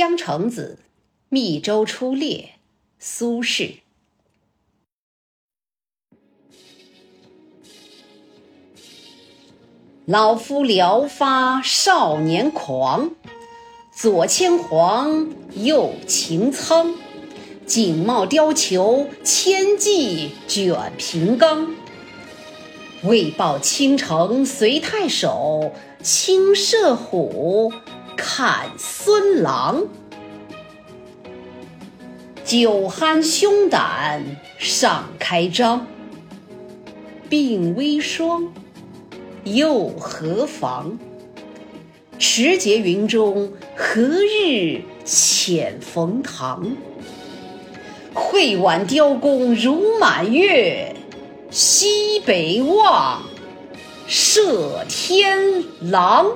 江城子，密州出猎。苏轼。老夫聊发少年狂，左牵黄，右擎苍。锦帽貂裘，千骑卷平冈。为报倾城随太守，亲射虎，看孙郎。酒酣胸胆尚开张，鬓微霜，又何妨？持节云中，何日遣冯唐？会挽雕弓如满月，西北望，射天狼。